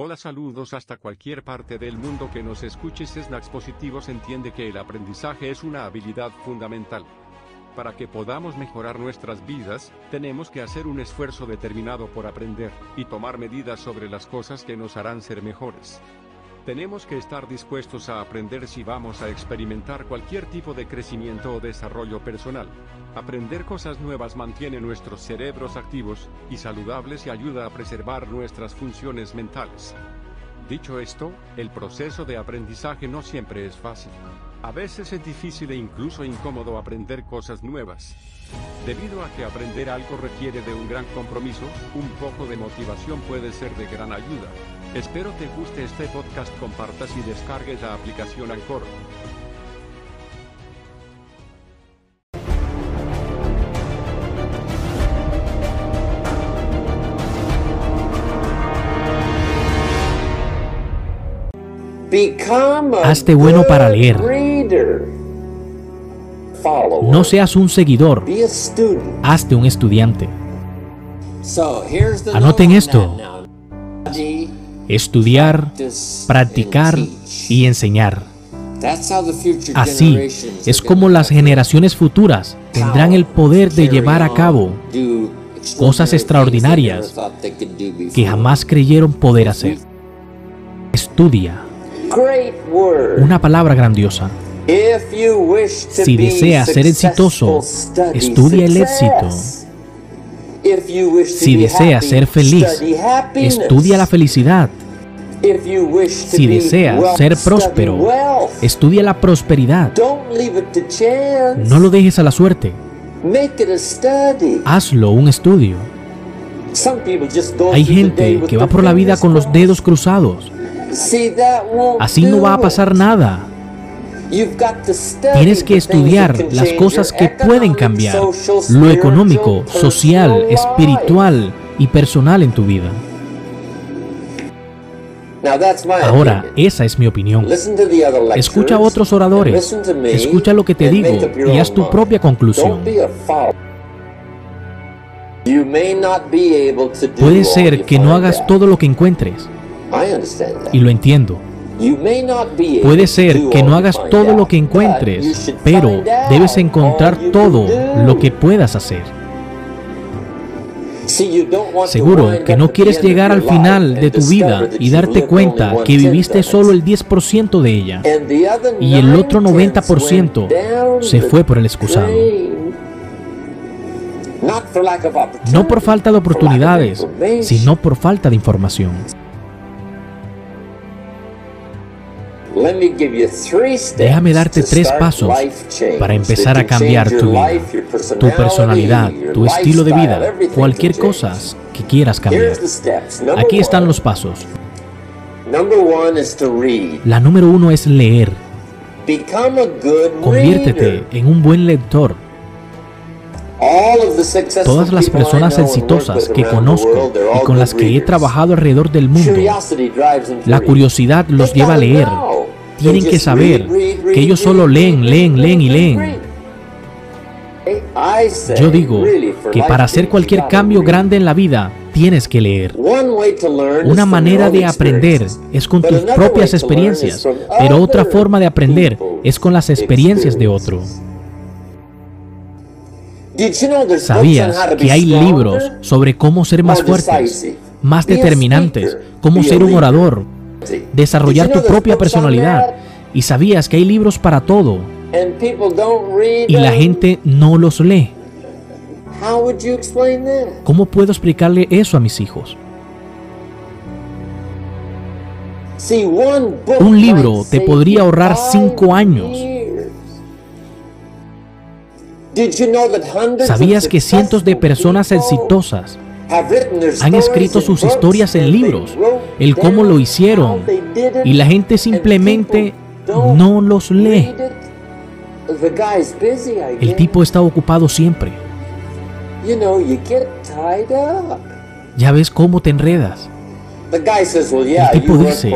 Hola saludos hasta cualquier parte del mundo que nos escuches Snacks Positivos entiende que el aprendizaje es una habilidad fundamental. Para que podamos mejorar nuestras vidas, tenemos que hacer un esfuerzo determinado por aprender, y tomar medidas sobre las cosas que nos harán ser mejores. Tenemos que estar dispuestos a aprender si vamos a experimentar cualquier tipo de crecimiento o desarrollo personal. Aprender cosas nuevas mantiene nuestros cerebros activos y saludables y ayuda a preservar nuestras funciones mentales. Dicho esto, el proceso de aprendizaje no siempre es fácil. A veces es difícil e incluso incómodo aprender cosas nuevas. Debido a que aprender algo requiere de un gran compromiso, un poco de motivación puede ser de gran ayuda. Espero te guste este podcast, compartas y descargues la aplicación Anchor. Hazte bueno para leer. No seas un seguidor, hazte un estudiante. Anoten esto. Estudiar, practicar y enseñar. Así es como las generaciones futuras tendrán el poder de llevar a cabo cosas extraordinarias que jamás creyeron poder hacer. Estudia. Una palabra grandiosa. Si deseas ser exitoso, estudia el éxito. Si deseas ser feliz, estudia la felicidad. Si deseas ser próspero, estudia la prosperidad. No lo dejes a la suerte. Hazlo un estudio. Hay gente que va por la vida con los dedos cruzados. Así no va a pasar nada. Tienes que estudiar las cosas que pueden cambiar, lo económico, social, espiritual y personal en tu vida. Ahora, esa es mi opinión. Escucha a otros oradores, escucha lo que te digo y haz tu propia conclusión. Puede ser que no hagas todo lo que encuentres. Y lo entiendo. Puede ser que no hagas todo lo que encuentres, pero debes encontrar todo lo que puedas hacer. Seguro que no quieres llegar al final de tu vida y darte cuenta que viviste solo el 10% de ella y el otro 90% se fue por el excusado. No por falta de oportunidades, sino por falta de información. Déjame darte tres pasos para empezar a cambiar tu vida, tu personalidad, tu estilo de vida, cualquier cosa que quieras cambiar. Aquí están los pasos. La número uno es leer. Conviértete en un buen lector. Todas las personas exitosas que conozco y con las que he trabajado alrededor del mundo, la curiosidad los lleva a leer. Tienen que saber que ellos solo leen, leen, leen y leen. Yo digo que para hacer cualquier cambio grande en la vida, tienes que leer. Una manera de aprender es con tus propias experiencias, pero otra forma de aprender es con las experiencias de otro. ¿Sabías que hay libros sobre cómo ser más fuertes, más determinantes, cómo ser un orador, desarrollar tu propia personalidad? Y sabías que hay libros para todo y la gente no los lee. ¿Cómo puedo explicarle eso a mis hijos? Un libro te podría ahorrar cinco años. ¿Sabías que cientos de personas exitosas han escrito sus historias en libros, el cómo lo hicieron, y la gente simplemente no los lee? El tipo está ocupado siempre. Ya ves cómo te enredas. El tipo dice,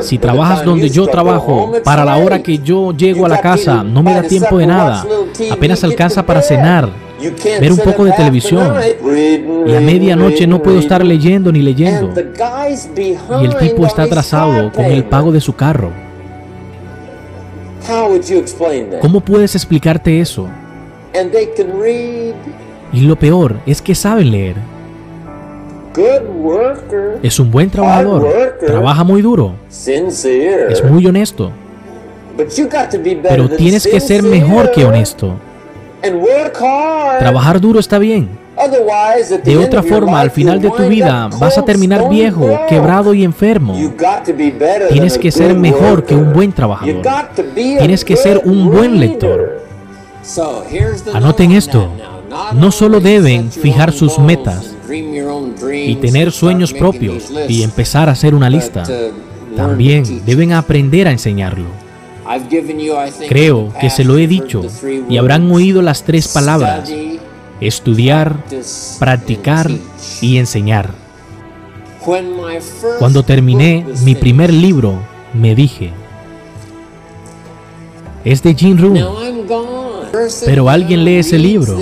si trabajas donde yo trabajo, para la hora que yo llego a la casa, no me da tiempo de nada. Apenas alcanza para cenar ver un poco de televisión. y a medianoche no puedo estar leyendo ni leyendo. Y el tipo está atrasado con el pago de su carro. ¿Cómo puedes explicarte eso? Y lo peor es que saben leer. Es un buen trabajador, trabaja muy duro, es muy honesto. Pero tienes que ser mejor que honesto. Trabajar duro está bien. De otra forma, al final de tu vida vas a terminar viejo, quebrado y enfermo. Tienes que ser mejor que un buen trabajador. Tienes que ser un buen lector. Anoten esto. No solo deben fijar sus metas y tener sueños propios y empezar a hacer una lista. También deben aprender a enseñarlo. Creo que se lo he dicho y habrán oído las tres palabras, estudiar, practicar y enseñar. Cuando terminé mi primer libro, me dije, es de Jim Rohn, pero alguien lee ese libro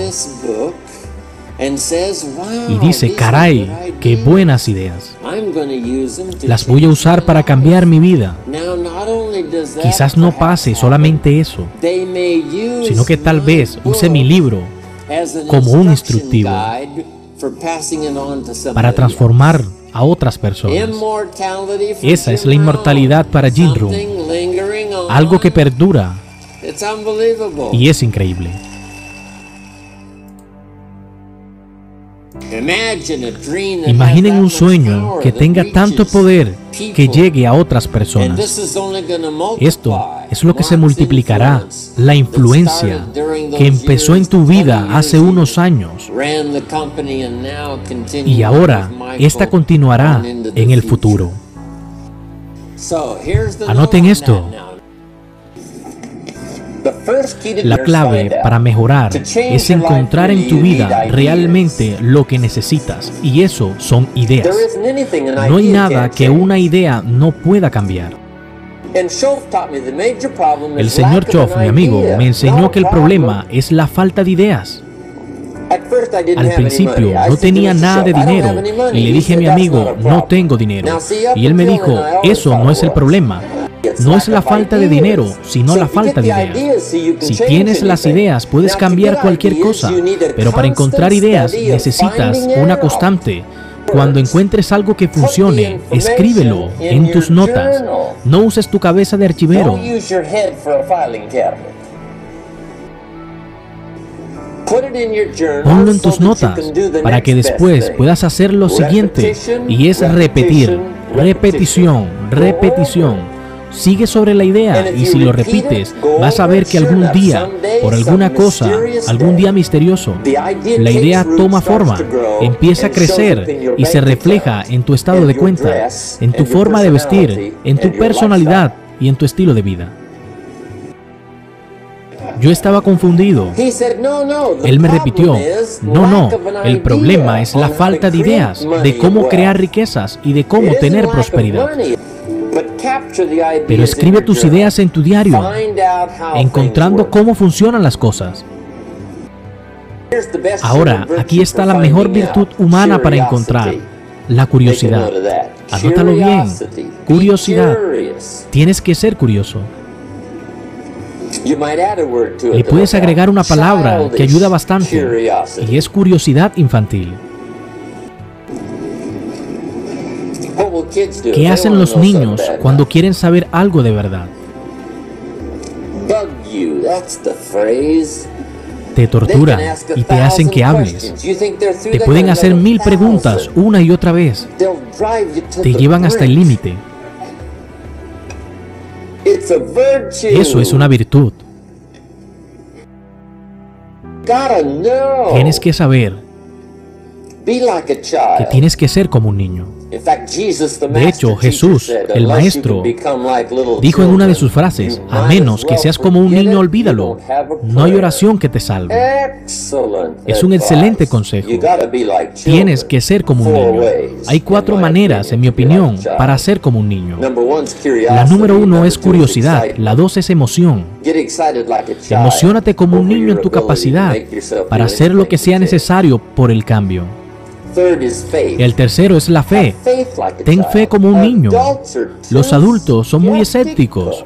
y dice, caray, qué buenas ideas. Las voy a usar para cambiar mi vida. Quizás no pase solamente eso, sino que tal vez use mi libro como un instructivo para transformar a otras personas. Esa es la inmortalidad para Rohn, algo que perdura y es increíble. Imaginen un sueño que tenga tanto poder que llegue a otras personas. Esto es lo que se multiplicará, la influencia que empezó en tu vida hace unos años y ahora esta continuará en el futuro. Anoten esto. La clave para mejorar es encontrar en tu vida realmente lo que necesitas y eso son ideas. No hay nada que una idea no pueda cambiar. El señor Choff, mi amigo, me enseñó que el problema es la falta de ideas. Al principio no tenía nada de dinero y le dije a mi amigo, no tengo dinero. Y él me dijo, eso no es el problema. No es la falta de dinero, sino la falta de ideas. Si tienes las ideas, puedes cambiar cualquier cosa, pero para encontrar ideas necesitas una constante. Cuando encuentres algo que funcione, escríbelo en tus notas. No uses tu cabeza de archivero. Ponlo en tus notas para que después puedas hacer lo siguiente y es repetir, repetición, repetición Sigue sobre la idea y si lo repites, vas a ver que algún día, por alguna cosa, algún día misterioso, la idea toma forma, empieza a crecer y se refleja en tu estado de cuenta, en tu forma de vestir, en tu personalidad y en tu estilo de vida. Yo estaba confundido. Él me repitió, no, no, el problema es la falta de ideas de cómo crear riquezas y de cómo tener prosperidad. Pero escribe tus ideas en tu diario, encontrando cómo funcionan las cosas. Ahora, aquí está la mejor virtud humana para encontrar, la curiosidad. Anótalo bien, curiosidad. Tienes que ser curioso. Le puedes agregar una palabra que ayuda bastante y es curiosidad infantil. ¿Qué hacen los niños cuando quieren saber algo de verdad? Te torturan y te hacen que hables. Te pueden hacer mil preguntas una y otra vez. Te llevan hasta el límite. Eso es una virtud. Tienes que saber que tienes que ser como un niño. De hecho, Jesús, el Maestro, dijo en una de sus frases, a menos que seas como un niño, olvídalo. No hay oración que te salve. Es un excelente consejo. Tienes que ser como un niño. Hay cuatro maneras, en mi opinión, para ser como un niño. La número uno es curiosidad, la dos es emoción. Emocionate como un niño en tu capacidad para hacer lo que sea necesario por el cambio. El tercero es la fe. Ten fe como un niño. Los adultos son muy escépticos.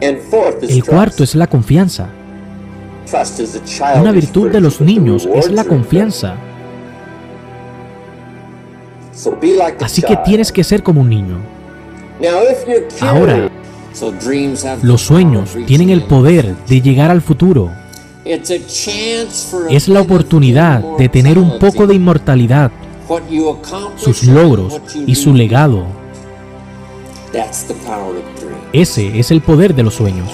El cuarto es la confianza. Una virtud de los niños es la confianza. Así que tienes que ser como un niño. Ahora, los sueños tienen el poder de llegar al futuro. Es la oportunidad de tener un poco de inmortalidad, sus logros y su legado. Ese es el poder de los sueños.